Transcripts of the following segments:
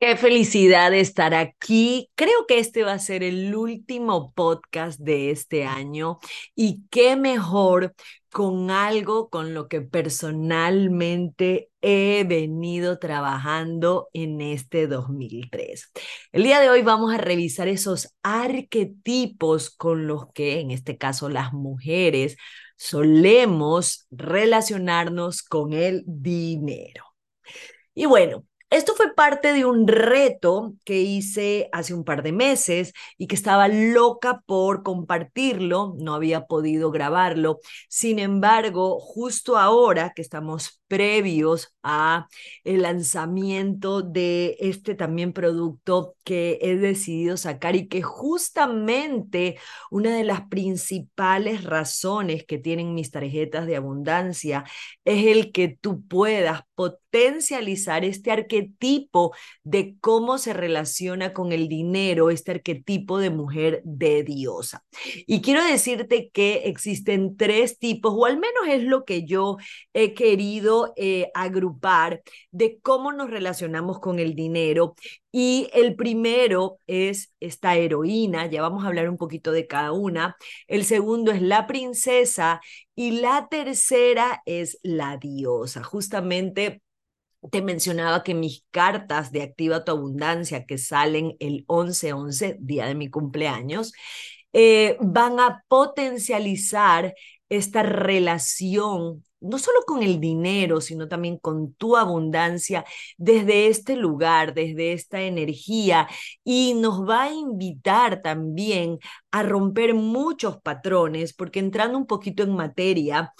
Qué felicidad de estar aquí. Creo que este va a ser el último podcast de este año y qué mejor con algo con lo que personalmente he venido trabajando en este 2003. El día de hoy vamos a revisar esos arquetipos con los que, en este caso, las mujeres solemos relacionarnos con el dinero. Y bueno, esto fue parte de un reto que hice hace un par de meses y que estaba loca por compartirlo, no había podido grabarlo. Sin embargo, justo ahora que estamos previos a el lanzamiento de este también producto que he decidido sacar y que justamente una de las principales razones que tienen mis tarjetas de abundancia es el que tú puedas potencializar este arquetipo de cómo se relaciona con el dinero, este arquetipo de mujer de diosa. Y quiero decirte que existen tres tipos, o al menos es lo que yo he querido eh, agrupar de cómo nos relacionamos con el dinero. Y el primero es esta heroína, ya vamos a hablar un poquito de cada una. El segundo es la princesa y la tercera es la diosa. Justamente te mencionaba que mis cartas de Activa tu Abundancia, que salen el 11-11, día de mi cumpleaños, eh, van a potencializar esta relación no solo con el dinero, sino también con tu abundancia desde este lugar, desde esta energía, y nos va a invitar también a romper muchos patrones, porque entrando un poquito en materia,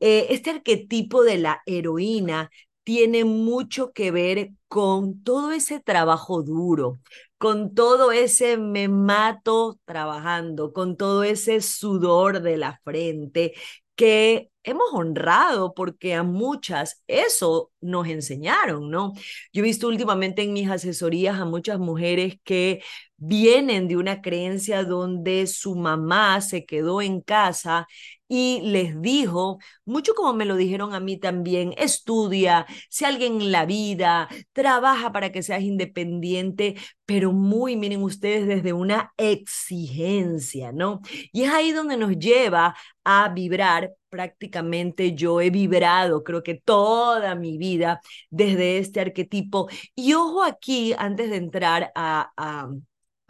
eh, este arquetipo de la heroína tiene mucho que ver con todo ese trabajo duro, con todo ese me mato trabajando, con todo ese sudor de la frente que hemos honrado porque a muchas eso nos enseñaron, ¿no? Yo he visto últimamente en mis asesorías a muchas mujeres que vienen de una creencia donde su mamá se quedó en casa y les dijo, mucho como me lo dijeron a mí también, estudia, sé alguien en la vida, trabaja para que seas independiente, pero muy, miren ustedes, desde una exigencia, ¿no? Y es ahí donde nos lleva a vibrar prácticamente yo he vibrado, creo que toda mi vida, desde este arquetipo. Y ojo aquí, antes de entrar a, a,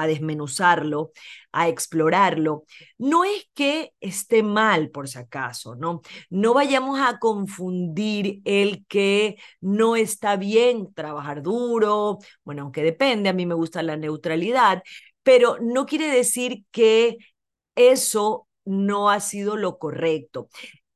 a desmenuzarlo, a explorarlo, no es que esté mal por si acaso, ¿no? No vayamos a confundir el que no está bien trabajar duro, bueno, aunque depende, a mí me gusta la neutralidad, pero no quiere decir que eso no ha sido lo correcto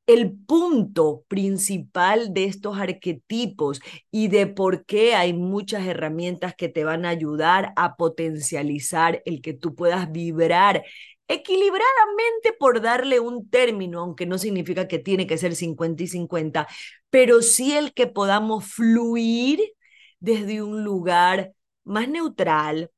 el punto principal de estos arquetipos y de por qué hay muchas herramientas que te van a ayudar a potencializar el que tú puedas vibrar equilibradamente por darle un término, aunque no significa que tiene que ser 50 y 50, pero sí el que podamos fluir desde un lugar más neutral,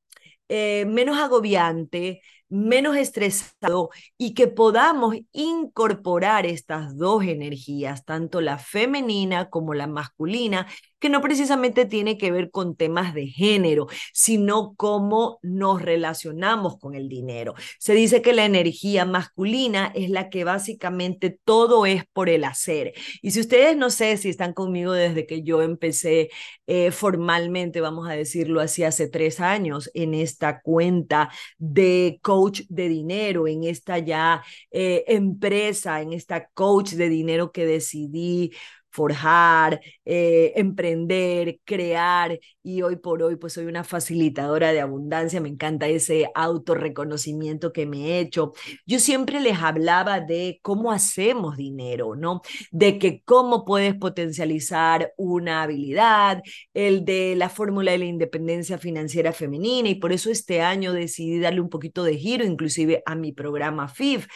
eh, menos agobiante, menos estresado y que podamos incorporar estas dos energías, tanto la femenina como la masculina, que no precisamente tiene que ver con temas de género, sino cómo nos relacionamos con el dinero. Se dice que la energía masculina es la que básicamente todo es por el hacer. Y si ustedes no sé si están conmigo desde que yo empecé eh, formalmente, vamos a decirlo así, hace tres años en esta cuenta de coach de dinero, en esta ya eh, empresa, en esta coach de dinero que decidí forjar, eh, emprender, crear y hoy por hoy pues soy una facilitadora de abundancia, me encanta ese autorreconocimiento que me he hecho. Yo siempre les hablaba de cómo hacemos dinero, ¿no? De que cómo puedes potencializar una habilidad, el de la fórmula de la independencia financiera femenina y por eso este año decidí darle un poquito de giro inclusive a mi programa FIF,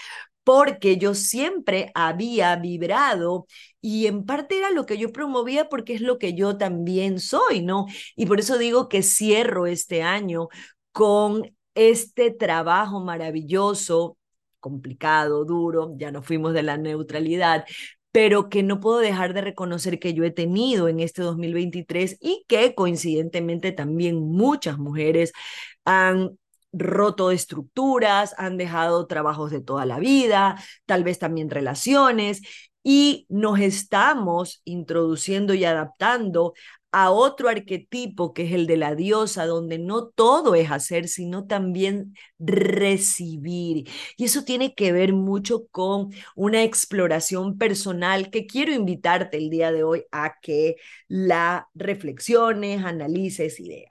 porque yo siempre había vibrado y en parte era lo que yo promovía porque es lo que yo también soy, ¿no? Y por eso digo que cierro este año con este trabajo maravilloso, complicado, duro, ya no fuimos de la neutralidad, pero que no puedo dejar de reconocer que yo he tenido en este 2023 y que coincidentemente también muchas mujeres han roto estructuras, han dejado trabajos de toda la vida, tal vez también relaciones, y nos estamos introduciendo y adaptando a otro arquetipo que es el de la diosa, donde no todo es hacer, sino también recibir. Y eso tiene que ver mucho con una exploración personal que quiero invitarte el día de hoy a que la reflexiones, analices ideas.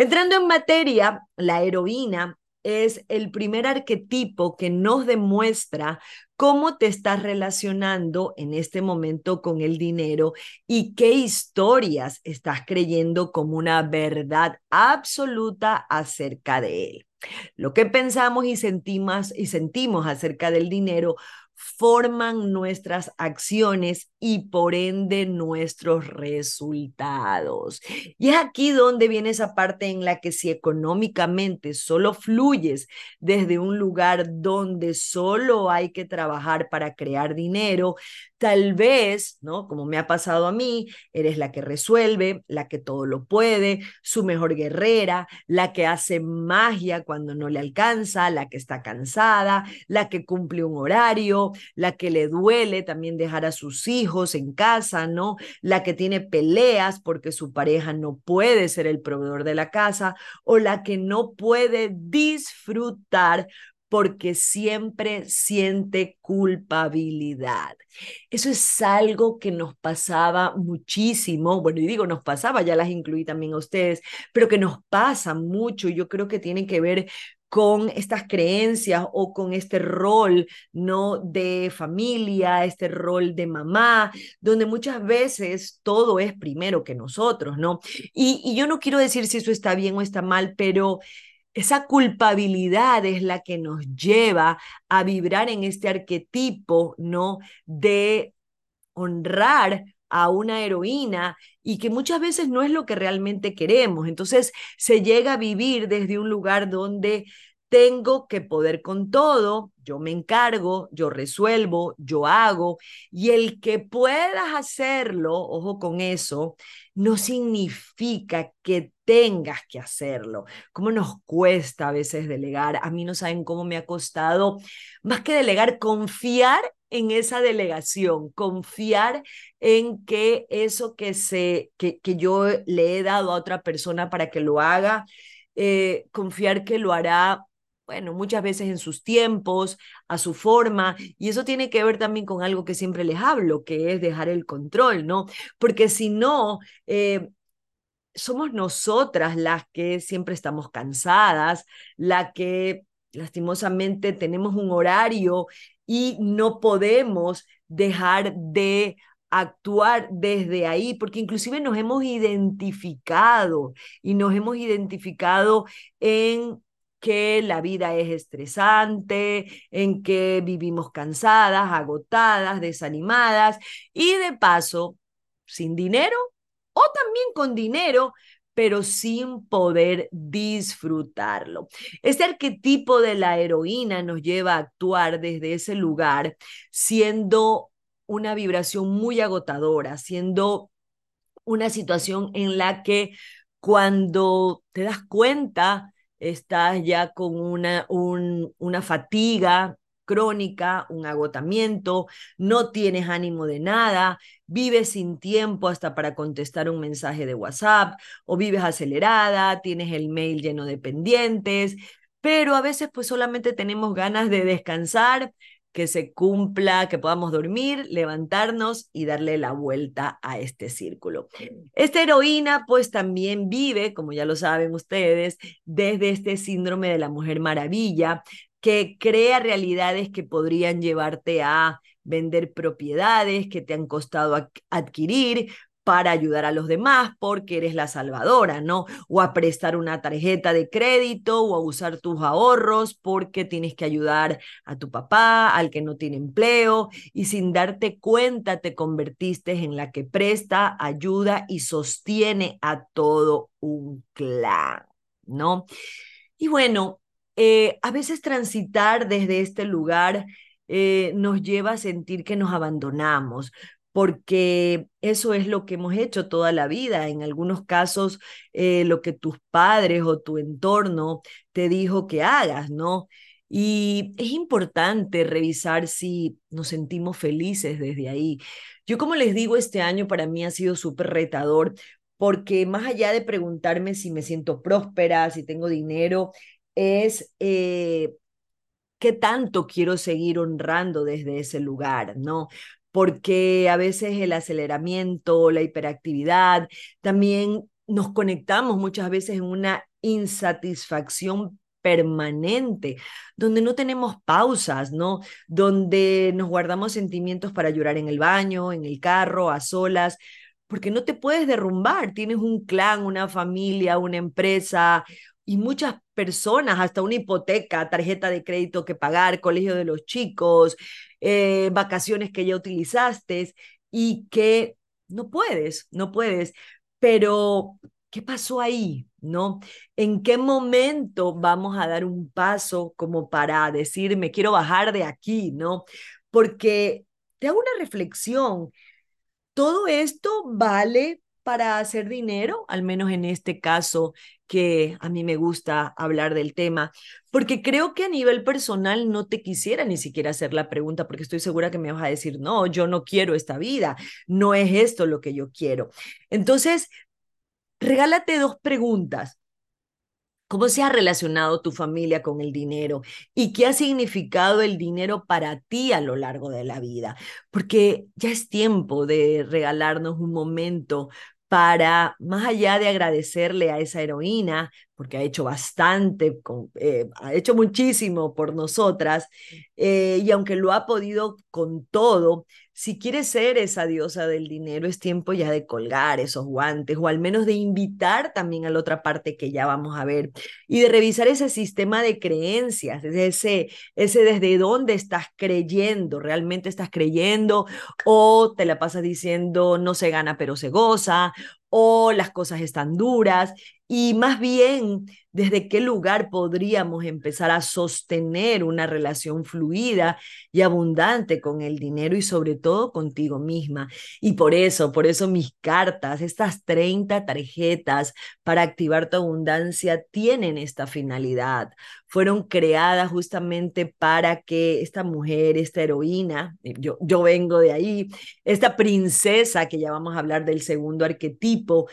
Entrando en materia, la heroína es el primer arquetipo que nos demuestra cómo te estás relacionando en este momento con el dinero y qué historias estás creyendo como una verdad absoluta acerca de él. Lo que pensamos y sentimos, y sentimos acerca del dinero forman nuestras acciones y por ende nuestros resultados. Y es aquí donde viene esa parte en la que si económicamente solo fluyes desde un lugar donde solo hay que trabajar para crear dinero, tal vez, ¿no? Como me ha pasado a mí, eres la que resuelve, la que todo lo puede, su mejor guerrera, la que hace magia cuando no le alcanza, la que está cansada, la que cumple un horario, la que le duele también dejar a sus hijos en casa, ¿no? La que tiene peleas porque su pareja no puede ser el proveedor de la casa o la que no puede disfrutar porque siempre siente culpabilidad. Eso es algo que nos pasaba muchísimo, bueno, y digo nos pasaba, ya las incluí también a ustedes, pero que nos pasa mucho, yo creo que tiene que ver con estas creencias o con este rol, ¿no? De familia, este rol de mamá, donde muchas veces todo es primero que nosotros, ¿no? Y, yo no quiero decir si eso está bien o está mal, pero esa culpabilidad es la que nos lleva a vibrar en este arquetipo, ¿no? De honrar a una heroína y que muchas veces no es lo que realmente queremos. Entonces se llega a vivir desde un lugar donde tengo que poder con todo, yo me encargo, yo resuelvo, yo hago, y el que puedas hacerlo, ojo con eso, no significa que tengas que hacerlo. ¿Cómo nos cuesta a veces delegar? A mí no saben cómo me ha costado, más que delegar, confiar en esa delegación, confiar en que eso que, se, que, que yo le he dado a otra persona para que lo haga, eh, confiar que lo hará bueno, muchas veces en sus tiempos, a su forma, y eso tiene que ver también con algo que siempre les hablo, que es dejar el control, ¿no? Porque si no, eh, somos nosotras las que siempre estamos cansadas, la que lastimosamente tenemos un horario y no podemos dejar de actuar desde ahí, porque inclusive nos hemos identificado y nos hemos identificado en que la vida es estresante, en que vivimos cansadas, agotadas, desanimadas y de paso, sin dinero o también con dinero, pero sin poder disfrutarlo. Este arquetipo de la heroína nos lleva a actuar desde ese lugar, siendo una vibración muy agotadora, siendo una situación en la que cuando te das cuenta, estás ya con una, un, una fatiga crónica, un agotamiento, no tienes ánimo de nada, vives sin tiempo hasta para contestar un mensaje de WhatsApp o vives acelerada, tienes el mail lleno de pendientes, pero a veces pues solamente tenemos ganas de descansar, que se cumpla, que podamos dormir, levantarnos y darle la vuelta a este círculo. Esta heroína pues también vive, como ya lo saben ustedes, desde este síndrome de la mujer maravilla, que crea realidades que podrían llevarte a vender propiedades que te han costado adquirir, para ayudar a los demás porque eres la salvadora, ¿no? O a prestar una tarjeta de crédito o a usar tus ahorros porque tienes que ayudar a tu papá, al que no tiene empleo y sin darte cuenta te convertiste en la que presta, ayuda y sostiene a todo un clan, ¿no? Y bueno, eh, a veces transitar desde este lugar eh, nos lleva a sentir que nos abandonamos, porque eso es lo que hemos hecho toda la vida. En algunos casos, eh, lo que tus padres o tu entorno te dijo que hagas, ¿no? Y es importante revisar si nos sentimos felices desde ahí. Yo como les digo, este año para mí ha sido súper retador porque más allá de preguntarme si me siento próspera, si tengo dinero, es eh, qué tanto quiero seguir honrando desde ese lugar, ¿no? Porque a veces el aceleramiento, la hiperactividad, también nos conectamos muchas veces en una insatisfacción permanente, donde no tenemos pausas, ¿no? Donde nos guardamos sentimientos para llorar en el baño, en el carro, a solas, porque no te puedes derrumbar, tienes un clan, una familia, una empresa y muchas personas, hasta una hipoteca, tarjeta de crédito que pagar, colegio de los chicos, eh, vacaciones que ya utilizaste y que no puedes, no puedes. Pero, ¿qué pasó ahí? ¿No? ¿En qué momento vamos a dar un paso como para decir, me quiero bajar de aquí, ¿no? Porque te hago una reflexión todo esto vale para hacer dinero, al menos en este caso que a mí me gusta hablar del tema, porque creo que a nivel personal no te quisiera ni siquiera hacer la pregunta, porque estoy segura que me vas a decir, no, yo no quiero esta vida, no es esto lo que yo quiero. Entonces, regálate dos preguntas. ¿Cómo se ha relacionado tu familia con el dinero? ¿Y qué ha significado el dinero para ti a lo largo de la vida? Porque ya es tiempo de regalarnos un momento para, más allá de agradecerle a esa heroína, porque ha hecho bastante, eh, ha hecho muchísimo por nosotras, eh, y aunque lo ha podido con todo, si quieres ser esa diosa del dinero, es tiempo ya de colgar esos guantes o al menos de invitar también a la otra parte que ya vamos a ver y de revisar ese sistema de creencias, ese, ese desde dónde estás creyendo, realmente estás creyendo o te la pasas diciendo no se gana pero se goza o las cosas están duras y más bien desde qué lugar podríamos empezar a sostener una relación fluida y abundante con el dinero y sobre todo contigo misma. Y por eso, por eso mis cartas, estas 30 tarjetas para activar tu abundancia tienen esta finalidad. Fueron creadas justamente para que esta mujer, esta heroína, yo, yo vengo de ahí, esta princesa que ya vamos a hablar del segundo arquetipo,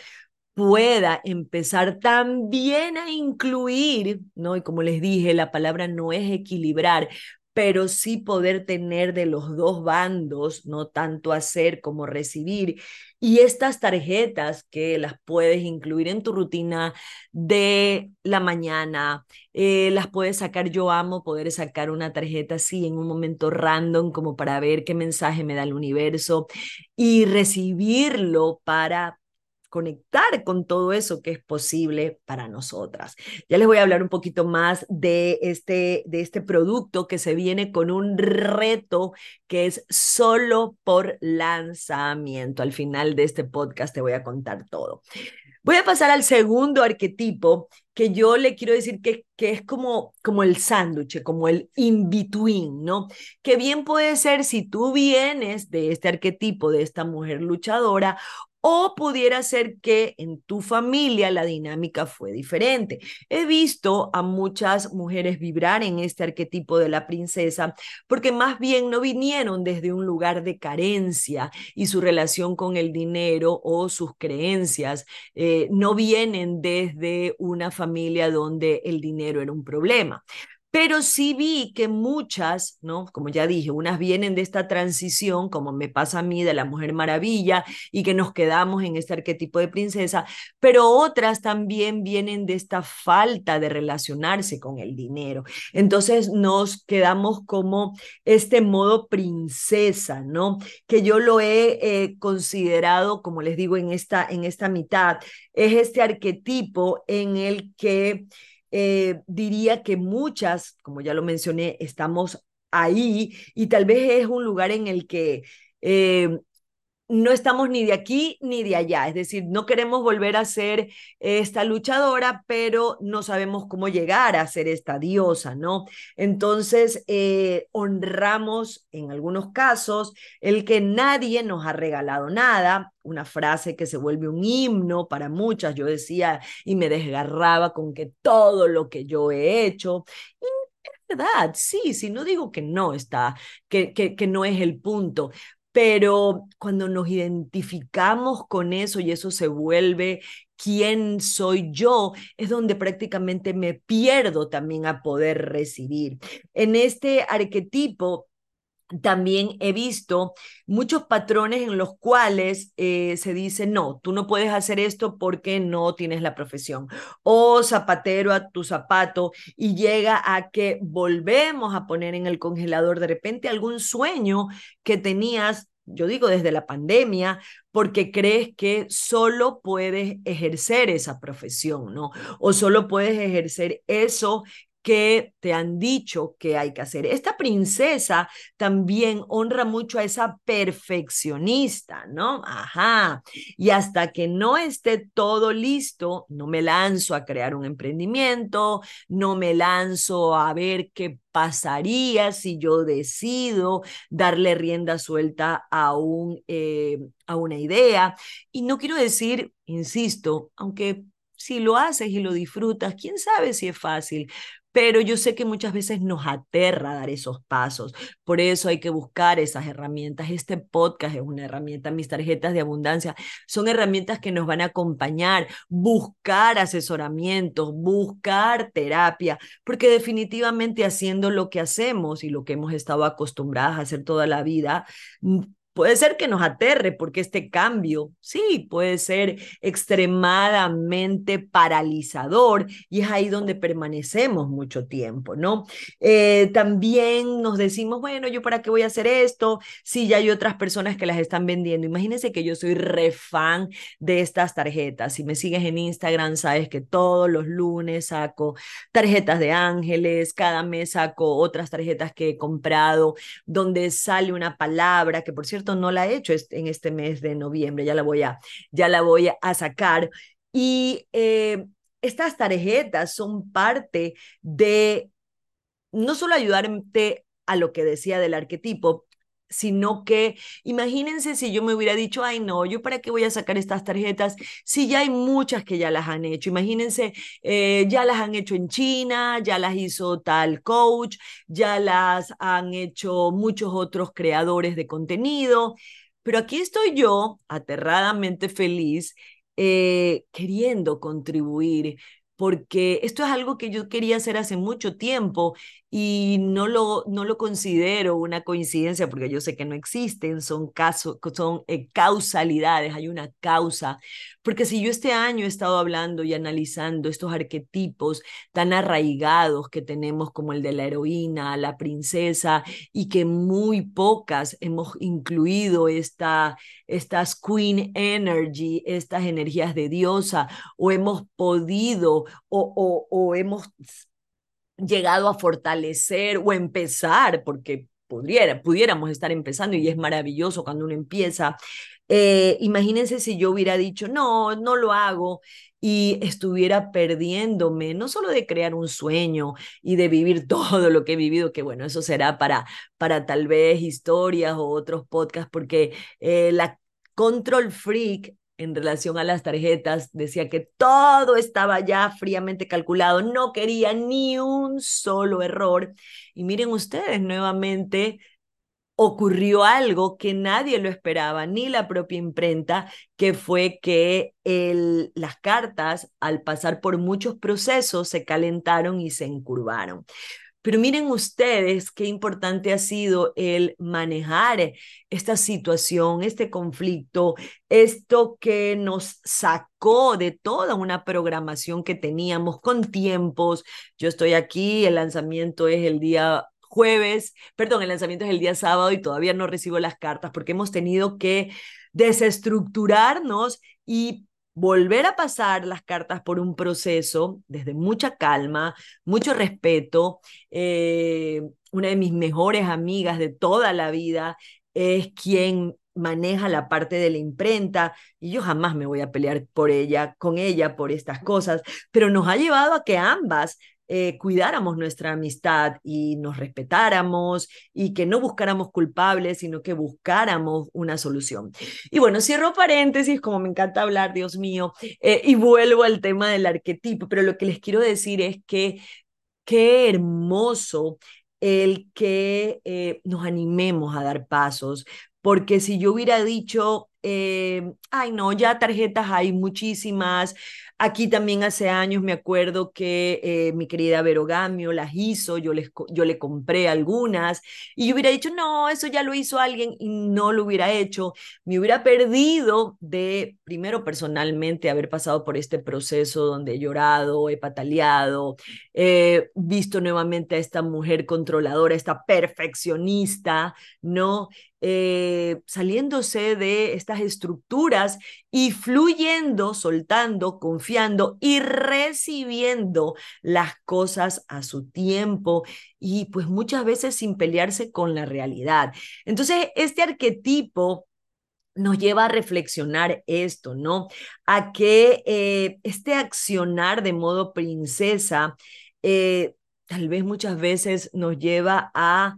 pueda empezar también a incluir, ¿no? Y como les dije, la palabra no es equilibrar, pero sí poder tener de los dos bandos, no tanto hacer como recibir. Y estas tarjetas que las puedes incluir en tu rutina de la mañana, eh, las puedes sacar, yo amo poder sacar una tarjeta así en un momento random como para ver qué mensaje me da el universo y recibirlo para conectar con todo eso que es posible para nosotras. Ya les voy a hablar un poquito más de este, de este producto que se viene con un reto que es solo por lanzamiento. Al final de este podcast te voy a contar todo. Voy a pasar al segundo arquetipo que yo le quiero decir que, que es como, como el sándwich, como el in-between, ¿no? Que bien puede ser si tú vienes de este arquetipo, de esta mujer luchadora, o pudiera ser que en tu familia la dinámica fue diferente. He visto a muchas mujeres vibrar en este arquetipo de la princesa porque más bien no vinieron desde un lugar de carencia y su relación con el dinero o sus creencias eh, no vienen desde una familia donde el dinero era un problema pero sí vi que muchas, ¿no? Como ya dije, unas vienen de esta transición, como me pasa a mí, de la Mujer Maravilla, y que nos quedamos en este arquetipo de princesa, pero otras también vienen de esta falta de relacionarse con el dinero. Entonces nos quedamos como este modo princesa, ¿no? Que yo lo he eh, considerado, como les digo, en esta, en esta mitad, es este arquetipo en el que eh, diría que muchas, como ya lo mencioné, estamos ahí y tal vez es un lugar en el que eh, no estamos ni de aquí ni de allá, es decir, no queremos volver a ser esta luchadora, pero no sabemos cómo llegar a ser esta diosa, ¿no? Entonces, eh, honramos en algunos casos el que nadie nos ha regalado nada, una frase que se vuelve un himno para muchas, yo decía y me desgarraba con que todo lo que yo he hecho, verdad, sí, sí, no digo que no está, que, que, que, no es el punto, pero cuando nos identificamos con eso y eso se vuelve quién soy yo, es donde prácticamente me pierdo también a poder recibir. En este arquetipo también he visto muchos patrones en los cuales eh, se dice, no, tú no puedes hacer esto porque no tienes la profesión. O zapatero a tu zapato y llega a que volvemos a poner en el congelador de repente algún sueño que tenías yo digo desde la pandemia, porque crees que solo puedes ejercer esa profesión, ¿no? O solo puedes ejercer eso que te han dicho que hay que hacer. Esta princesa también honra mucho a esa perfeccionista, ¿no? Ajá. Y hasta que no esté todo listo, no me lanzo a crear un emprendimiento, no me lanzo a ver qué pasaría si yo decido darle rienda suelta a, un, eh, a una idea. Y no quiero decir, insisto, aunque si lo haces y lo disfrutas, quién sabe si es fácil, pero yo sé que muchas veces nos aterra dar esos pasos. Por eso hay que buscar esas herramientas. Este podcast es una herramienta, mis tarjetas de abundancia son herramientas que nos van a acompañar, buscar asesoramientos, buscar terapia, porque definitivamente haciendo lo que hacemos y lo que hemos estado acostumbradas a hacer toda la vida, Puede ser que nos aterre porque este cambio, sí, puede ser extremadamente paralizador y es ahí donde permanecemos mucho tiempo, ¿no? Eh, también nos decimos, bueno, ¿yo para qué voy a hacer esto? Si ya hay otras personas que las están vendiendo. Imagínense que yo soy re fan de estas tarjetas. Si me sigues en Instagram, sabes que todos los lunes saco tarjetas de ángeles, cada mes saco otras tarjetas que he comprado donde sale una palabra que por cierto no la he hecho en este mes de noviembre, ya la voy a, ya la voy a sacar. Y eh, estas tarjetas son parte de no solo ayudarte a lo que decía del arquetipo, sino que imagínense si yo me hubiera dicho, ay no, yo para qué voy a sacar estas tarjetas si ya hay muchas que ya las han hecho. Imagínense, eh, ya las han hecho en China, ya las hizo tal coach, ya las han hecho muchos otros creadores de contenido, pero aquí estoy yo, aterradamente feliz, eh, queriendo contribuir, porque esto es algo que yo quería hacer hace mucho tiempo y no lo, no lo considero una coincidencia porque yo sé que no existen, son, casos, son eh, causalidades, hay una causa. Porque si yo este año he estado hablando y analizando estos arquetipos tan arraigados que tenemos como el de la heroína, la princesa, y que muy pocas hemos incluido esta, estas queen energy, estas energías de diosa, o hemos podido o, o, o hemos llegado a fortalecer o empezar, porque pudiera, pudiéramos estar empezando y es maravilloso cuando uno empieza. Eh, imagínense si yo hubiera dicho, no, no lo hago y estuviera perdiéndome, no solo de crear un sueño y de vivir todo lo que he vivido, que bueno, eso será para, para tal vez historias o otros podcasts, porque eh, la control freak en relación a las tarjetas, decía que todo estaba ya fríamente calculado, no quería ni un solo error. Y miren ustedes, nuevamente ocurrió algo que nadie lo esperaba, ni la propia imprenta, que fue que las cartas, al pasar por muchos procesos, se calentaron y se encurvaron. Pero miren ustedes qué importante ha sido el manejar esta situación, este conflicto, esto que nos sacó de toda una programación que teníamos con tiempos. Yo estoy aquí, el lanzamiento es el día jueves, perdón, el lanzamiento es el día sábado y todavía no recibo las cartas porque hemos tenido que desestructurarnos y volver a pasar las cartas por un proceso desde mucha calma, mucho respeto. Eh, una de mis mejores amigas de toda la vida es quien maneja la parte de la imprenta y yo jamás me voy a pelear por ella, con ella por estas cosas, pero nos ha llevado a que ambas eh, cuidáramos nuestra amistad y nos respetáramos y que no buscáramos culpables, sino que buscáramos una solución. Y bueno, cierro paréntesis, como me encanta hablar, Dios mío, eh, y vuelvo al tema del arquetipo, pero lo que les quiero decir es que qué hermoso el que eh, nos animemos a dar pasos, porque si yo hubiera dicho, ay no, ya tarjetas hay muchísimas, Aquí también hace años me acuerdo que eh, mi querida Verogamio las hizo, yo, les, yo le compré algunas y yo hubiera dicho, no, eso ya lo hizo alguien y no lo hubiera hecho. Me hubiera perdido de, primero personalmente, haber pasado por este proceso donde he llorado, he pataleado, he visto nuevamente a esta mujer controladora, esta perfeccionista, ¿no? Eh, saliéndose de estas estructuras y fluyendo, soltando, confiando y recibiendo las cosas a su tiempo y pues muchas veces sin pelearse con la realidad. Entonces, este arquetipo nos lleva a reflexionar esto, ¿no? A que eh, este accionar de modo princesa eh, tal vez muchas veces nos lleva a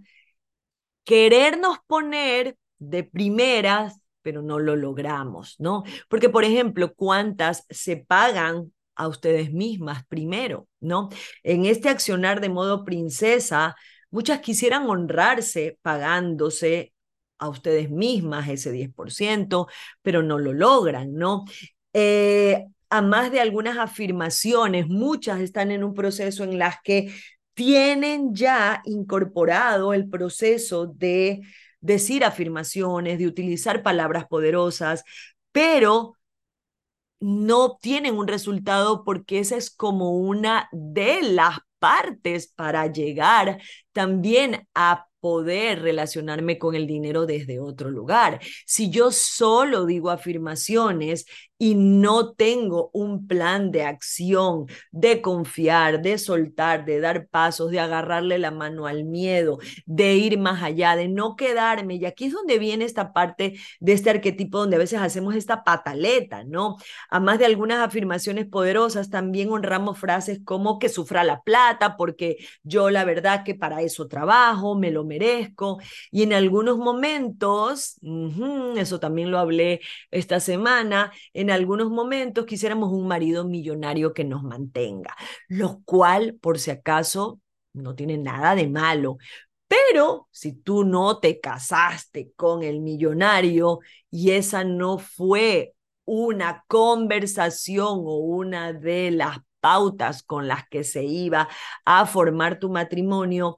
querernos poner de primeras, pero no lo logramos, ¿no? Porque, por ejemplo, ¿cuántas se pagan a ustedes mismas primero, ¿no? En este accionar de modo princesa, muchas quisieran honrarse pagándose a ustedes mismas ese 10%, pero no lo logran, ¿no? Eh, a más de algunas afirmaciones, muchas están en un proceso en las que tienen ya incorporado el proceso de decir afirmaciones, de utilizar palabras poderosas, pero no obtienen un resultado porque esa es como una de las partes para llegar también a poder relacionarme con el dinero desde otro lugar. Si yo solo digo afirmaciones y no tengo un plan de acción, de confiar, de soltar, de dar pasos, de agarrarle la mano al miedo, de ir más allá, de no quedarme. Y aquí es donde viene esta parte de este arquetipo donde a veces hacemos esta pataleta, ¿no? A más de algunas afirmaciones poderosas, también honramos frases como que sufra la plata, porque yo la verdad que para eso trabajo, me lo merezco. Y en algunos momentos, eso también lo hablé esta semana, en algunos momentos quisiéramos un marido millonario que nos mantenga, lo cual, por si acaso, no tiene nada de malo. Pero si tú no te casaste con el millonario y esa no fue una conversación o una de las pautas con las que se iba a formar tu matrimonio,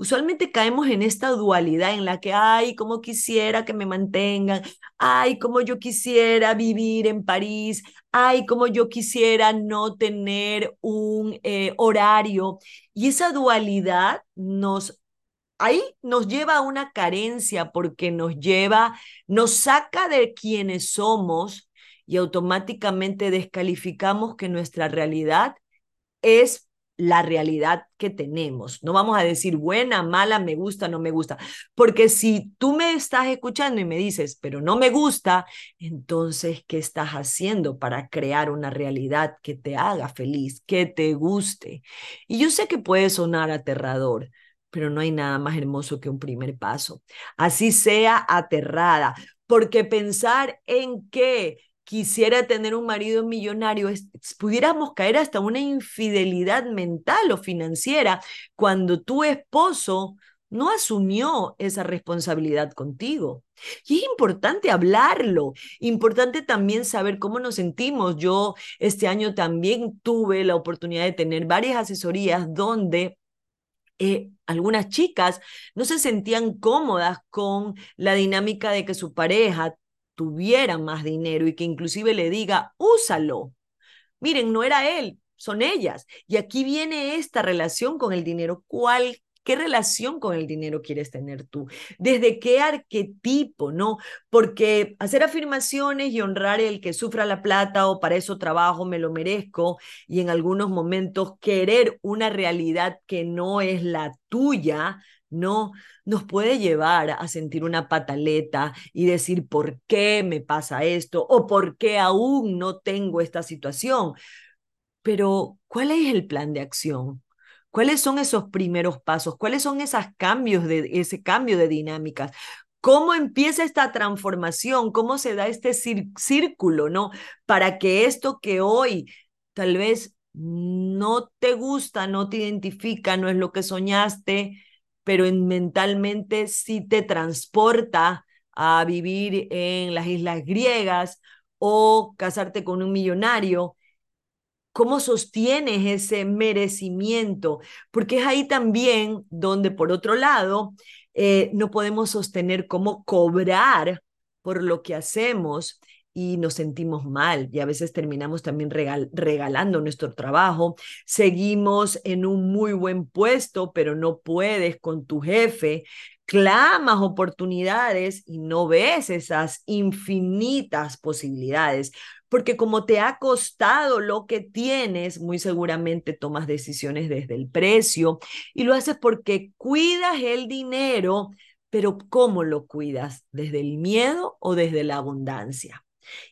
usualmente caemos en esta dualidad en la que, ay, como quisiera que me mantengan, ay, como yo quisiera vivir en París, ay, como yo quisiera no tener un eh, horario. Y esa dualidad nos ahí nos lleva a una carencia porque nos lleva, nos saca de quienes somos y automáticamente descalificamos que nuestra realidad es la realidad que tenemos. No vamos a decir buena, mala, me gusta, no me gusta. Porque si tú me estás escuchando y me dices, pero no me gusta, entonces, ¿qué estás haciendo para crear una realidad que te haga feliz, que te guste? Y yo sé que puede sonar aterrador, pero no hay nada más hermoso que un primer paso. Así sea aterrada, porque pensar en que quisiera tener un marido millonario, pudiéramos caer hasta una infidelidad mental o financiera cuando tu esposo no asumió esa responsabilidad contigo. Y es importante hablarlo, importante también saber cómo nos sentimos. Yo este año también tuve la oportunidad de tener varias asesorías donde eh, algunas chicas no se sentían cómodas con la dinámica de que su pareja tuviera más dinero y que inclusive le diga, úsalo. Miren, no era él, son ellas. Y aquí viene esta relación con el dinero. ¿Cuál ¿Qué relación con el dinero quieres tener tú? ¿Desde qué arquetipo? ¿No? Porque hacer afirmaciones y honrar el que sufra la plata o para eso trabajo, me lo merezco, y en algunos momentos querer una realidad que no es la tuya, ¿no? Nos puede llevar a sentir una pataleta y decir, ¿por qué me pasa esto? ¿O por qué aún no tengo esta situación? Pero, ¿cuál es el plan de acción? ¿Cuáles son esos primeros pasos? ¿Cuáles son esos cambios de ese cambio de dinámicas? ¿Cómo empieza esta transformación? ¿Cómo se da este círculo, no? Para que esto que hoy tal vez no te gusta, no te identifica, no es lo que soñaste, pero mentalmente sí te transporta a vivir en las islas griegas o casarte con un millonario. ¿Cómo sostienes ese merecimiento? Porque es ahí también donde, por otro lado, eh, no podemos sostener cómo cobrar por lo que hacemos y nos sentimos mal y a veces terminamos también regalando nuestro trabajo. Seguimos en un muy buen puesto, pero no puedes con tu jefe. Clamas oportunidades y no ves esas infinitas posibilidades porque como te ha costado lo que tienes, muy seguramente tomas decisiones desde el precio y lo haces porque cuidas el dinero, pero ¿cómo lo cuidas? ¿Desde el miedo o desde la abundancia?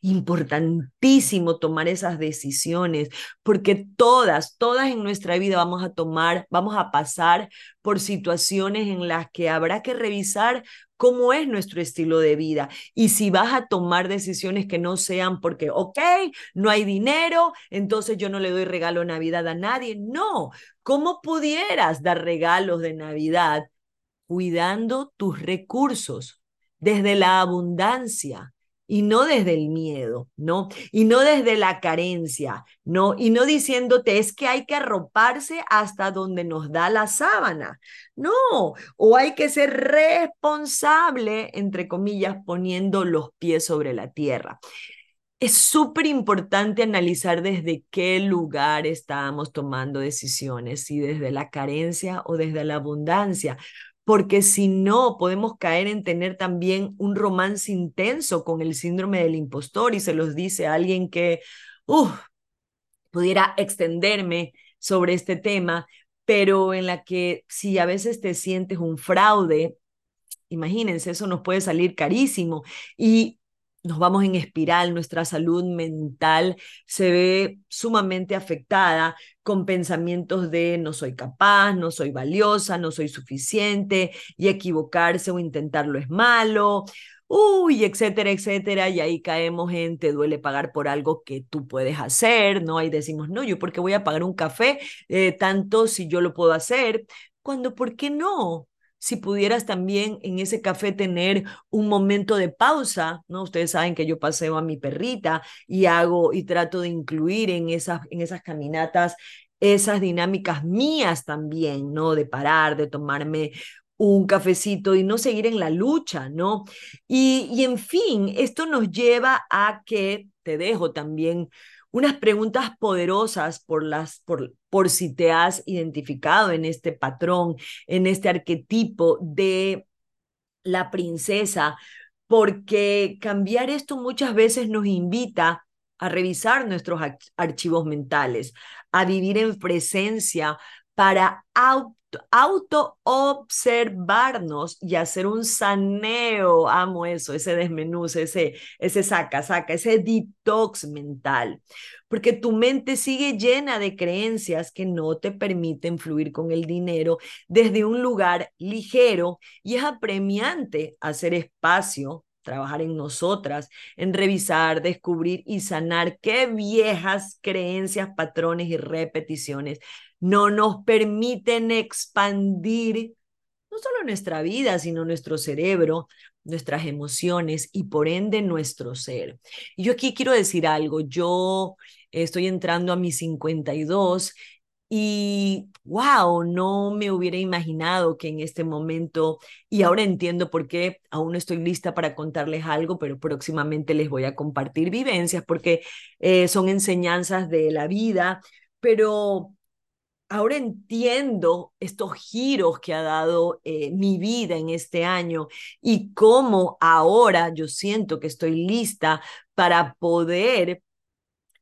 Importantísimo tomar esas decisiones, porque todas, todas en nuestra vida vamos a tomar, vamos a pasar por situaciones en las que habrá que revisar cómo es nuestro estilo de vida y si vas a tomar decisiones que no sean porque, ok, no hay dinero, entonces yo no le doy regalo Navidad a nadie. No, ¿cómo pudieras dar regalos de Navidad cuidando tus recursos desde la abundancia? Y no desde el miedo, ¿no? Y no desde la carencia, ¿no? Y no diciéndote es que hay que arroparse hasta donde nos da la sábana, no, o hay que ser responsable, entre comillas, poniendo los pies sobre la tierra. Es súper importante analizar desde qué lugar estamos tomando decisiones, si desde la carencia o desde la abundancia, porque si no, podemos caer en tener también un romance intenso con el síndrome del impostor y se los dice a alguien que, pudiera extenderme sobre este tema, pero en la que si a veces te sientes un fraude, imagínense, eso nos puede salir carísimo. Y nos vamos en espiral, nuestra salud mental se ve sumamente afectada con pensamientos de no soy capaz, no soy valiosa, no soy suficiente y equivocarse o intentarlo es malo. Uy, etcétera, etcétera, y ahí caemos en te duele pagar por algo que tú puedes hacer, ¿no? Ahí decimos, no, yo porque voy a pagar un café, eh, tanto si yo lo puedo hacer, cuando, ¿por qué no? Si pudieras también en ese café tener un momento de pausa, ¿no? Ustedes saben que yo paseo a mi perrita y hago y trato de incluir en esas, en esas caminatas esas dinámicas mías también, ¿no? De parar, de tomarme un cafecito y no seguir en la lucha, ¿no? Y, y en fin, esto nos lleva a que, te dejo también unas preguntas poderosas por, las, por, por si te has identificado en este patrón, en este arquetipo de la princesa, porque cambiar esto muchas veces nos invita a revisar nuestros archivos mentales, a vivir en presencia para auto-observarnos y hacer un saneo, amo eso, ese desmenuce, ese, ese saca, saca, ese detox mental, porque tu mente sigue llena de creencias que no te permiten fluir con el dinero desde un lugar ligero y es apremiante hacer espacio trabajar en nosotras, en revisar, descubrir y sanar. Qué viejas creencias, patrones y repeticiones no nos permiten expandir no solo nuestra vida, sino nuestro cerebro, nuestras emociones y por ende nuestro ser. Y yo aquí quiero decir algo, yo estoy entrando a mis 52 y wow, no me hubiera imaginado que en este momento, y ahora entiendo por qué aún no estoy lista para contarles algo, pero próximamente les voy a compartir vivencias porque eh, son enseñanzas de la vida, pero ahora entiendo estos giros que ha dado eh, mi vida en este año y cómo ahora yo siento que estoy lista para poder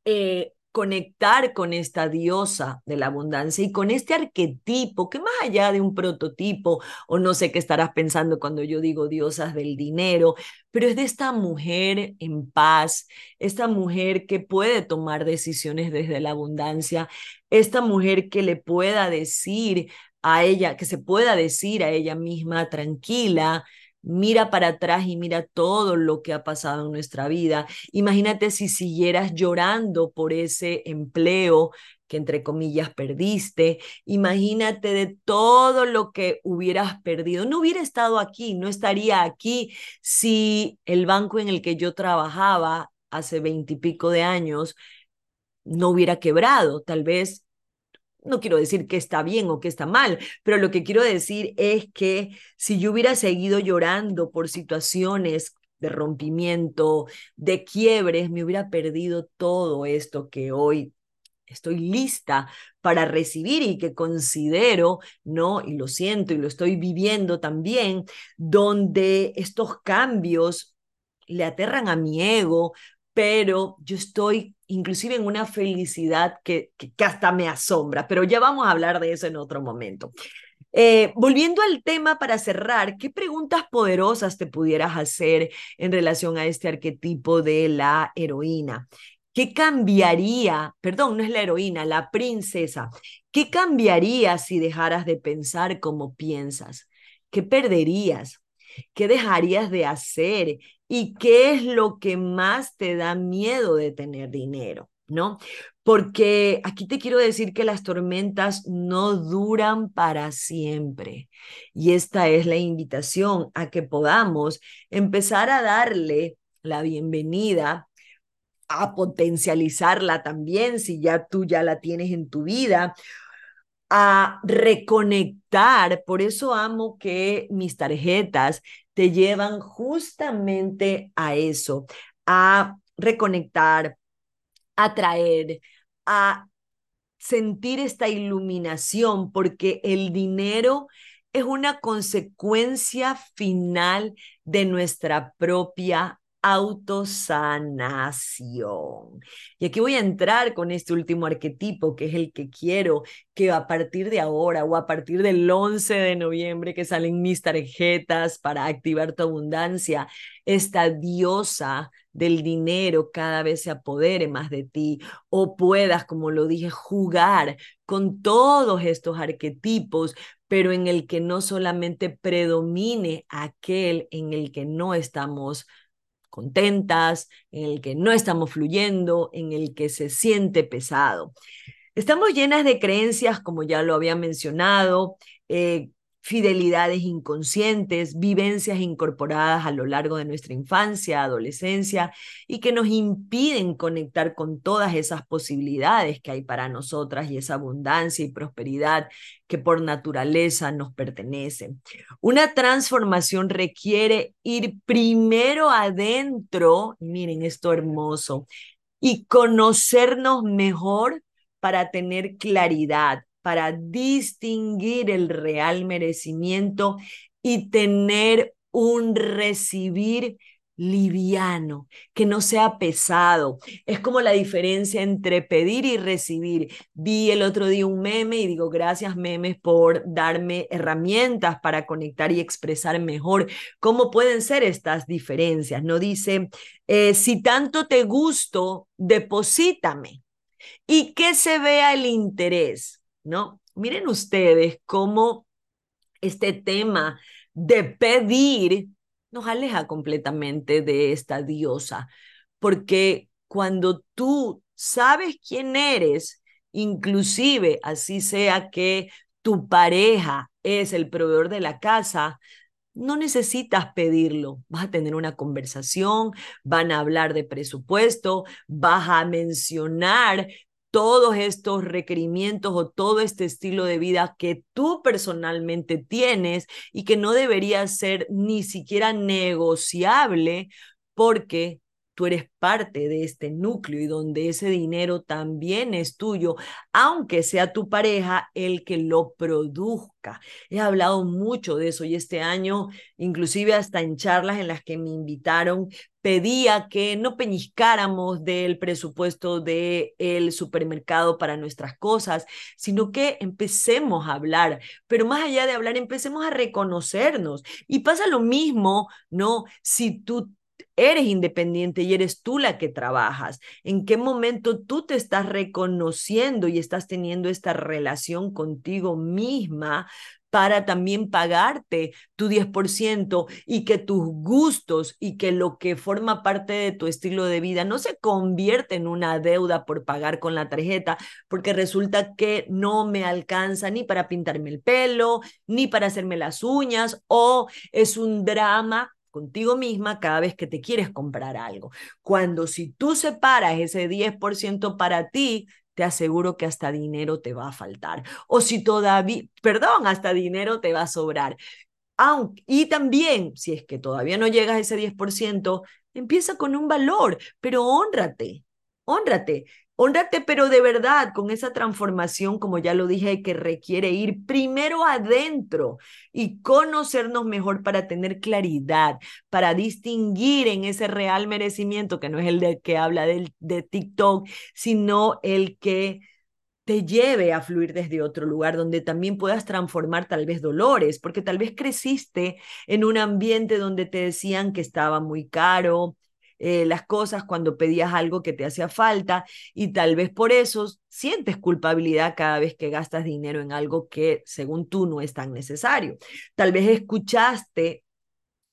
eh, conectar con esta diosa de la abundancia y con este arquetipo que más allá de un prototipo, o no sé qué estarás pensando cuando yo digo diosas del dinero, pero es de esta mujer en paz, esta mujer que puede tomar decisiones desde la abundancia, esta mujer que le pueda decir a ella, que se pueda decir a ella misma tranquila, mira para atrás y mira todo lo que ha pasado en nuestra vida. Imagínate si siguieras llorando por ese empleo que entre comillas perdiste. Imagínate de todo lo que hubieras perdido. No hubiera estado aquí, no estaría aquí si el banco en el que yo trabajaba hace veintipico de años no hubiera quebrado. Tal vez no quiero decir que está bien o que está mal, pero lo que quiero decir es que si yo hubiera seguido llorando por situaciones de rompimiento, de quiebres, me hubiera perdido todo esto que hoy estoy lista para recibir y que considero, ¿no? Y lo siento y lo estoy viviendo también, donde estos cambios le aterran a mi ego, pero yo estoy inclusive en una felicidad que, que, hasta me asombra, pero ya vamos a hablar de eso en otro momento. Eh, volviendo al tema para cerrar, ¿qué preguntas poderosas te pudieras hacer en relación a este arquetipo de la heroína? ¿Qué cambiaría, perdón, no es la heroína, la princesa, qué cambiaría si dejaras de pensar como piensas? ¿Qué perderías? ¿Qué dejarías de hacer? ¿Y qué es lo que más te da miedo de tener dinero? ¿No? Porque aquí te quiero decir que las tormentas no duran para siempre. Y esta es la invitación a que podamos empezar a darle la bienvenida a potencializarla también, si ya tú ya la tienes en tu vida, a reconectar. Por eso amo que mis tarjetas te llevan justamente a eso, a reconectar, a traer, a sentir esta iluminación, porque el dinero es una consecuencia final de nuestra propia autosanación. Y aquí voy a entrar con este último arquetipo, que es el que quiero que a partir de ahora o a partir del 11 de noviembre que salen mis tarjetas para activar tu abundancia, esta diosa del dinero cada vez se apodere más de ti o puedas, como lo dije, jugar con todos estos arquetipos, pero en el que no solamente predomine aquel en el que no estamos contentas, en el que no estamos fluyendo, en el que se siente pesado. Estamos llenas de creencias, como ya lo había mencionado, eh, fidelidades inconscientes, vivencias incorporadas a lo largo de nuestra infancia, adolescencia, y que nos impiden conectar con todas esas posibilidades que hay para nosotras y esa abundancia y prosperidad que por naturaleza nos pertenecen. Una transformación requiere ir primero adentro, miren esto hermoso, y conocernos mejor para tener claridad, para distinguir el real merecimiento y tener un recibir liviano, que no sea pesado. Es como la diferencia entre pedir y recibir. Vi el otro día un meme y digo, gracias memes por darme herramientas para conectar y expresar mejor cómo pueden ser estas diferencias. No dice, eh, si tanto te gusto, deposítame y que se vea el interés. ¿No? Miren ustedes cómo este tema de pedir nos aleja completamente de esta diosa, porque cuando tú sabes quién eres, inclusive así sea que tu pareja es el proveedor de la casa, no necesitas pedirlo. Vas a tener una conversación, van a hablar de presupuesto, vas a mencionar todos estos requerimientos o todo este estilo de vida que tú personalmente tienes y que no debería ser ni siquiera negociable porque tú eres parte de este núcleo y donde ese dinero también es tuyo, aunque sea tu pareja el que lo produzca. He hablado mucho de eso y este año, inclusive hasta en charlas en las que me invitaron, pedía que no peñiscáramos del presupuesto del el supermercado para nuestras cosas, sino que empecemos a hablar, pero más allá de hablar, empecemos a reconocernos. Y pasa lo mismo, ¿no? Si tú eres independiente y eres tú la que trabajas. ¿En qué momento tú te estás reconociendo y estás teniendo esta relación contigo misma para también pagarte tu 10% y que tus gustos y que lo que forma parte de tu estilo de vida no se convierte en una deuda por pagar con la tarjeta, porque resulta que no me alcanza ni para pintarme el pelo, ni para hacerme las uñas, o es un drama contigo misma cada vez que te quieres comprar algo. Cuando si tú separas ese 10% para ti, te aseguro que hasta dinero te va a faltar. O si todavía, perdón, hasta dinero te va a sobrar. Aunque, y también, si es que todavía no llegas a ese 10%, empieza con un valor, pero honrate, honrate. Honrate, pero de verdad, con esa transformación, como ya lo dije, que requiere ir primero adentro y conocernos mejor para tener claridad, para distinguir en ese real merecimiento, que no es el de que habla del, de TikTok, sino el que te lleve a fluir desde otro lugar donde también puedas transformar tal vez dolores, porque tal vez creciste en un ambiente donde te decían que estaba muy caro, eh, las cosas cuando pedías algo que te hacía falta y tal vez por eso sientes culpabilidad cada vez que gastas dinero en algo que según tú no es tan necesario. Tal vez escuchaste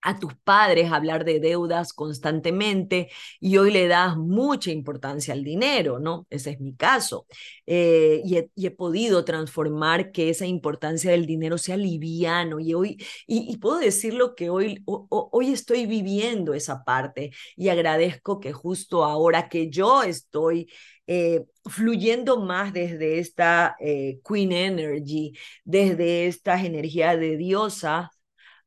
a tus padres hablar de deudas constantemente y hoy le das mucha importancia al dinero, ¿no? Ese es mi caso. Eh, y, he, podido transformar que esa importancia del dinero sea liviano y hoy, y, puedo decirlo que hoy, hoy estoy viviendo esa parte y agradezco que justo ahora que yo estoy eh, fluyendo más desde esta eh, Queen Energy, desde estas energías de diosa,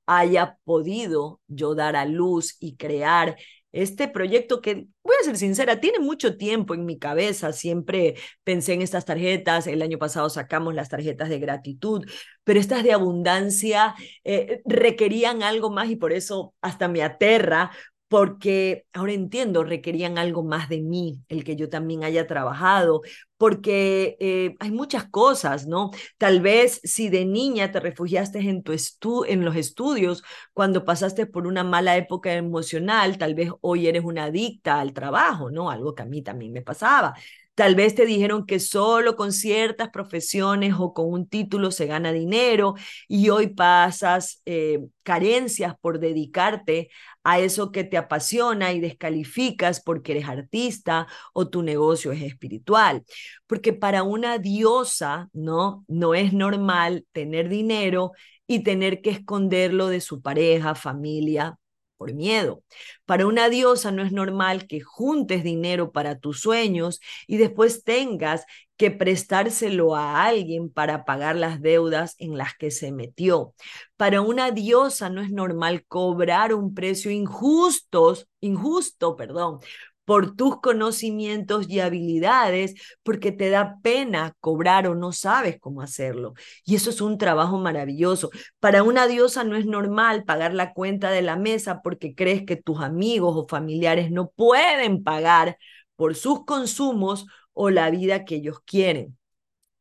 haya podido yo dar a luz y crear este proyecto que, voy a ser sincera, tiene mucho tiempo en mi cabeza. Siempre pensé en estas tarjetas. El año pasado sacamos las tarjetas de gratitud, pero estas de abundancia eh, requerían algo más y por eso hasta me aterra porque ahora entiendo, requerían algo más de mí, el que yo también haya trabajado, porque eh, hay muchas cosas, ¿no? Tal vez si de niña te refugiaste en, tu estu en los estudios, cuando pasaste por una mala época emocional, tal vez hoy eres una adicta al trabajo, ¿no? Algo que a mí también me pasaba. Tal vez te dijeron que solo con ciertas profesiones o con un título se gana dinero y hoy pasas eh, carencias por dedicarte a eso que te apasiona y descalificas porque eres artista o tu negocio es espiritual. Porque para una diosa, ¿no? No es normal tener dinero y tener que esconderlo de su pareja, familia por miedo. Para una diosa no es normal que juntes dinero para tus sueños y después tengas que prestárselo a alguien para pagar las deudas en las que se metió. Para una diosa no es normal cobrar un precio injusto, injusto, perdón, por tus conocimientos y habilidades, porque te da pena cobrar o no sabes cómo hacerlo. Y eso es un trabajo maravilloso. Para una diosa no es normal pagar la cuenta de la mesa porque crees que tus amigos o familiares no pueden pagar por sus consumos o la vida que ellos quieren.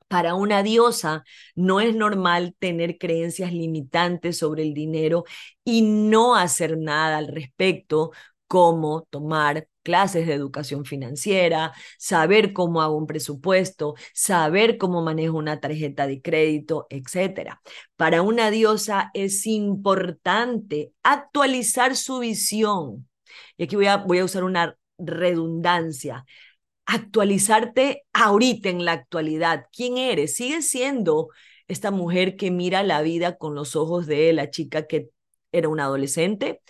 Para una diosa no es normal tener creencias limitantes sobre el dinero y no hacer nada al respecto, como tomar clases de educación financiera, saber cómo hago un presupuesto, saber cómo manejo una tarjeta de crédito, etc. Para una diosa es importante actualizar su visión. Y aquí voy a, voy a usar una redundancia. Actualizarte ahorita en la actualidad. ¿Quién eres? Sigue siendo esta mujer que mira la vida con los ojos de la chica que era una adolescente,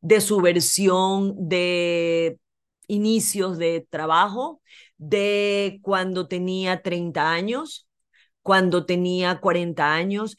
de su versión de inicios de trabajo, de cuando tenía 30 años, cuando tenía 40 años.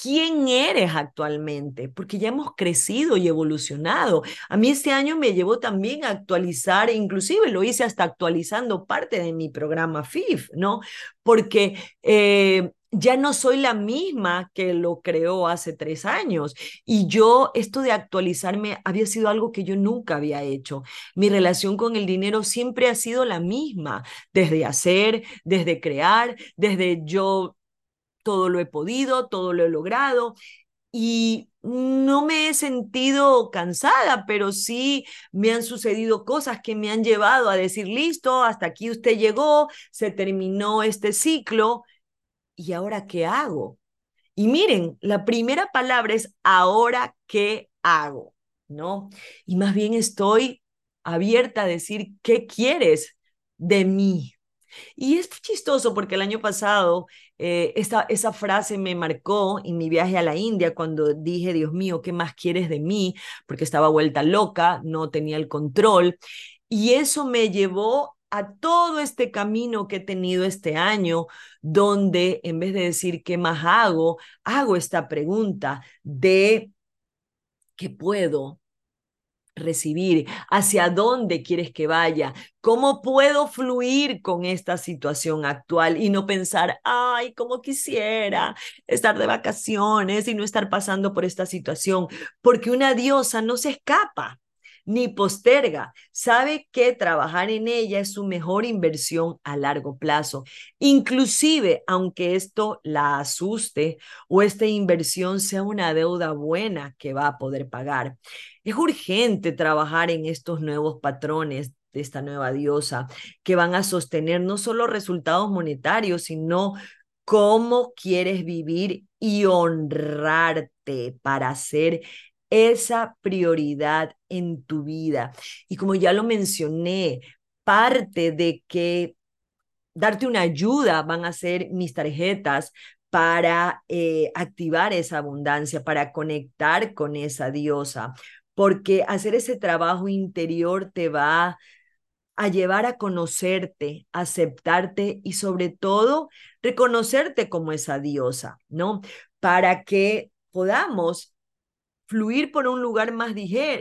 quién eres actualmente, porque ya hemos crecido y evolucionado. A mí este año me llevó también a actualizar, inclusive lo hice hasta actualizando parte de mi programa FIF, ¿no? Porque eh, ya no soy la misma que lo creó hace tres años. Y yo, esto de actualizarme había sido algo que yo nunca había hecho. Mi relación con el dinero siempre ha sido la misma, desde hacer, desde crear, desde yo todo lo he podido, todo lo he logrado y no me he sentido cansada, pero sí me han sucedido cosas que me han llevado a decir, listo, hasta aquí usted llegó, se terminó este ciclo, ¿y ahora qué hago? Y miren, la primera palabra es ahora qué hago, ¿no? Y más bien estoy abierta a decir, ¿qué quieres de mí? Y es chistoso porque el año pasado eh, esa, frase me marcó en mi viaje a la India cuando dije, Dios mío, ¿qué más quieres de mí? Porque estaba vuelta loca, no tenía el control. Y eso me llevó a todo este camino que he tenido este año, donde en vez de decir qué más hago, hago esta pregunta de qué puedo recibir, hacia dónde quieres que vaya, cómo puedo fluir con esta situación actual y no pensar, ay, cómo quisiera estar de vacaciones y no estar pasando por esta situación, porque una diosa no se escapa ni posterga. Sabe que trabajar en ella es su mejor inversión a largo plazo. Inclusive, aunque esto la asuste o esta inversión sea una deuda buena que va a poder pagar. Es urgente trabajar en estos nuevos patrones de esta nueva diosa que van a sostener no solo resultados monetarios, sino cómo quieres vivir y honrarte para ser esa prioridad en tu vida. Y como ya lo mencioné, parte de que darte una ayuda van a ser mis tarjetas para eh, activar esa abundancia, para conectar con esa diosa, porque hacer ese trabajo interior te va a llevar a conocerte, aceptarte y sobre todo reconocerte como esa diosa, ¿no? Para que podamos fluir por un lugar más,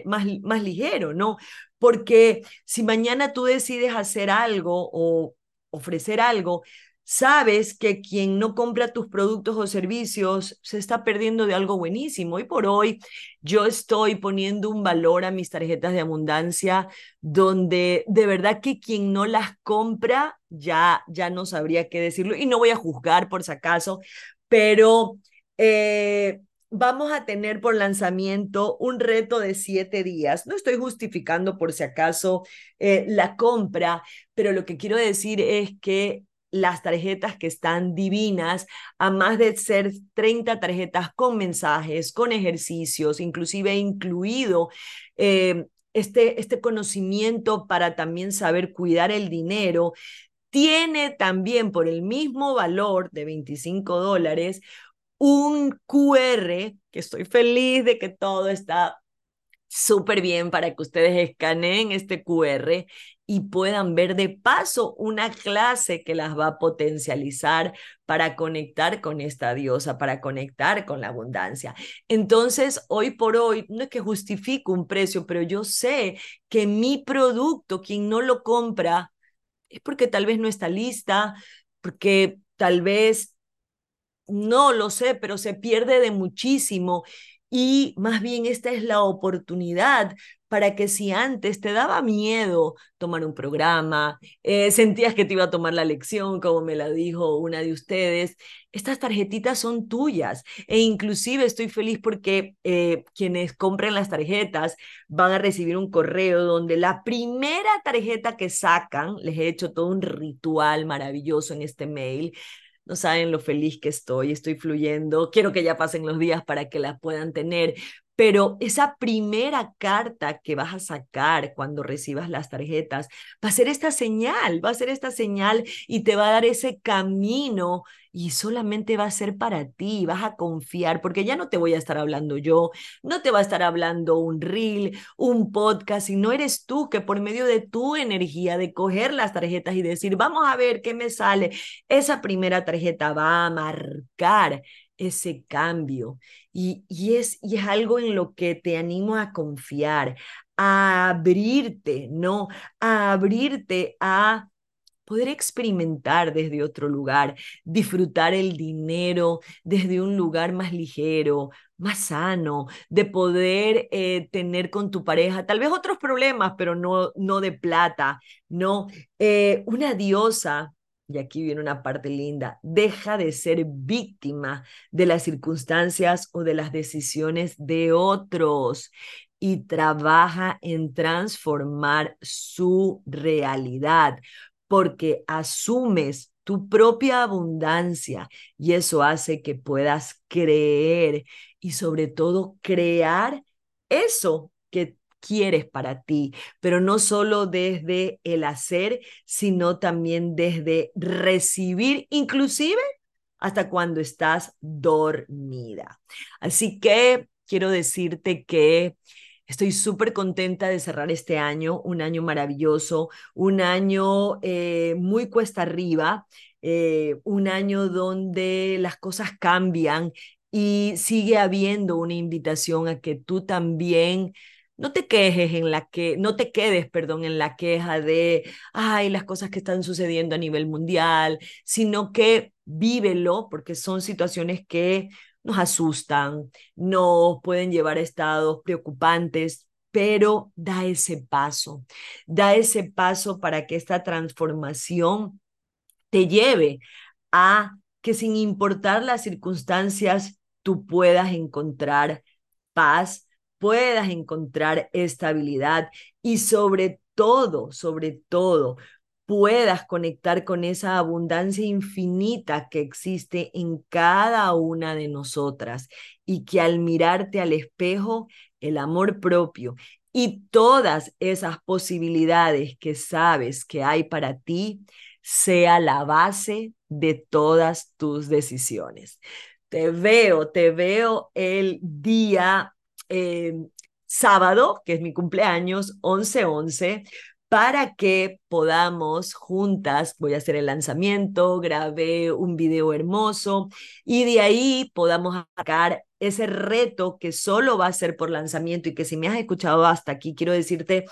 más, más ligero, ¿no? Porque si mañana tú decides hacer algo o ofrecer algo, sabes que quien no compra tus productos o servicios se está perdiendo de algo buenísimo. Y por hoy yo estoy poniendo un valor a mis tarjetas de abundancia donde de verdad que quien no las compra ya, ya no sabría qué decirlo. Y no voy a juzgar por si acaso, pero... Eh, vamos a tener por lanzamiento un reto de siete días. No estoy justificando por si acaso eh, la compra, pero lo que quiero decir es que las tarjetas que están divinas, a más de ser 30 tarjetas con mensajes, con ejercicios, inclusive incluido eh, este, este conocimiento para también saber cuidar el dinero, tiene también por el mismo valor de 25 dólares un QR, que estoy feliz de que todo está súper bien para que ustedes escaneen este QR y puedan ver de paso una clase que las va a potencializar para conectar con esta diosa, para conectar con la abundancia. Entonces, hoy por hoy, no es que justifico un precio, pero yo sé que mi producto, quien no lo compra, es porque tal vez no está lista, porque tal vez no lo sé, pero se pierde de muchísimo. Y más bien esta es la oportunidad para que si antes te daba miedo tomar un programa, eh, sentías que te iba a tomar la lección, como me la dijo una de ustedes, estas tarjetitas son tuyas. E inclusive estoy feliz porque eh, quienes compren las tarjetas van a recibir un correo donde la primera tarjeta que sacan, les he hecho todo un ritual maravilloso en este mail, no saben lo feliz que estoy, estoy fluyendo, quiero que ya pasen los días para que las puedan tener, pero esa primera carta que vas a sacar cuando recibas las tarjetas va a ser esta señal, va a ser esta señal y te va a dar ese camino y solamente va a ser para ti, vas a confiar, porque ya no te voy a estar hablando yo, no te va a estar hablando un reel, un podcast, y no eres tú que por medio de tu energía de coger las tarjetas y decir, vamos a ver qué me sale, esa primera tarjeta va a marcar ese cambio. Y, y, es, y es algo en lo que te animo a confiar, a abrirte, ¿no? A abrirte a poder experimentar desde otro lugar, disfrutar el dinero desde un lugar más ligero, más sano, de poder eh, tener con tu pareja tal vez otros problemas, pero no, no de plata, no, eh, una diosa. Y aquí viene una parte linda, deja de ser víctima de las circunstancias o de las decisiones de otros y trabaja en transformar su realidad porque asumes tu propia abundancia y eso hace que puedas creer y sobre todo crear eso que quieres para ti, pero no solo desde el hacer, sino también desde recibir, inclusive hasta cuando estás dormida. Así que quiero decirte que Estoy súper contenta de cerrar este año, un año maravilloso, un año eh, muy cuesta arriba, eh, un año donde las cosas cambian y sigue habiendo una invitación a que tú también no te quejes en la que, no te quedes, perdón, en la queja de, ay, las cosas que están sucediendo a nivel mundial, sino que vívelo, porque son situaciones que nos asustan, nos pueden llevar a estados preocupantes, pero da ese paso, da ese paso para que esta transformación te lleve a que sin importar las circunstancias, tú puedas encontrar paz, puedas encontrar estabilidad y sobre todo, sobre todo, puedas conectar con esa abundancia infinita que existe en cada una de nosotras y que al mirarte al espejo, el amor propio y todas esas posibilidades que sabes que hay para ti sea la base de todas tus decisiones. Te veo, te veo el día eh, sábado, que es mi cumpleaños, 11-11, para que podamos juntas, voy a hacer el lanzamiento, grabé un video hermoso y de ahí podamos sacar ese reto que solo va a ser por lanzamiento y que si me has escuchado hasta aquí, quiero decirte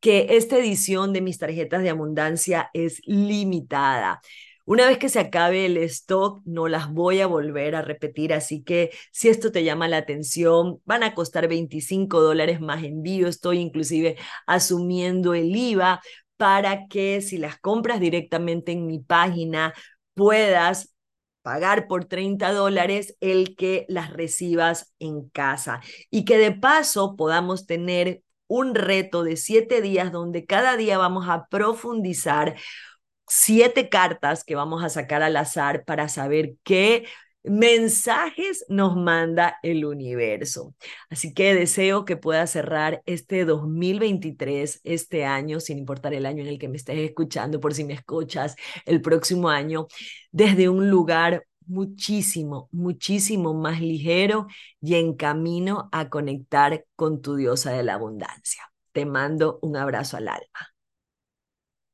que esta edición de mis tarjetas de abundancia es limitada. Una vez que se acabe el stock, no las voy a volver a repetir, así que si esto te llama la atención, van a costar 25 dólares más envío. Estoy inclusive asumiendo el IVA para que si las compras directamente en mi página puedas pagar por 30 dólares el que las recibas en casa y que de paso podamos tener un reto de siete días donde cada día vamos a profundizar siete cartas que vamos a sacar al azar para saber qué mensajes nos manda el universo. Así que deseo que puedas cerrar este 2023, este año, sin importar el año en el que me estés escuchando, por si me escuchas el próximo año, desde un lugar muchísimo, muchísimo más ligero y en camino a conectar con tu diosa de la abundancia. Te mando un abrazo al alma.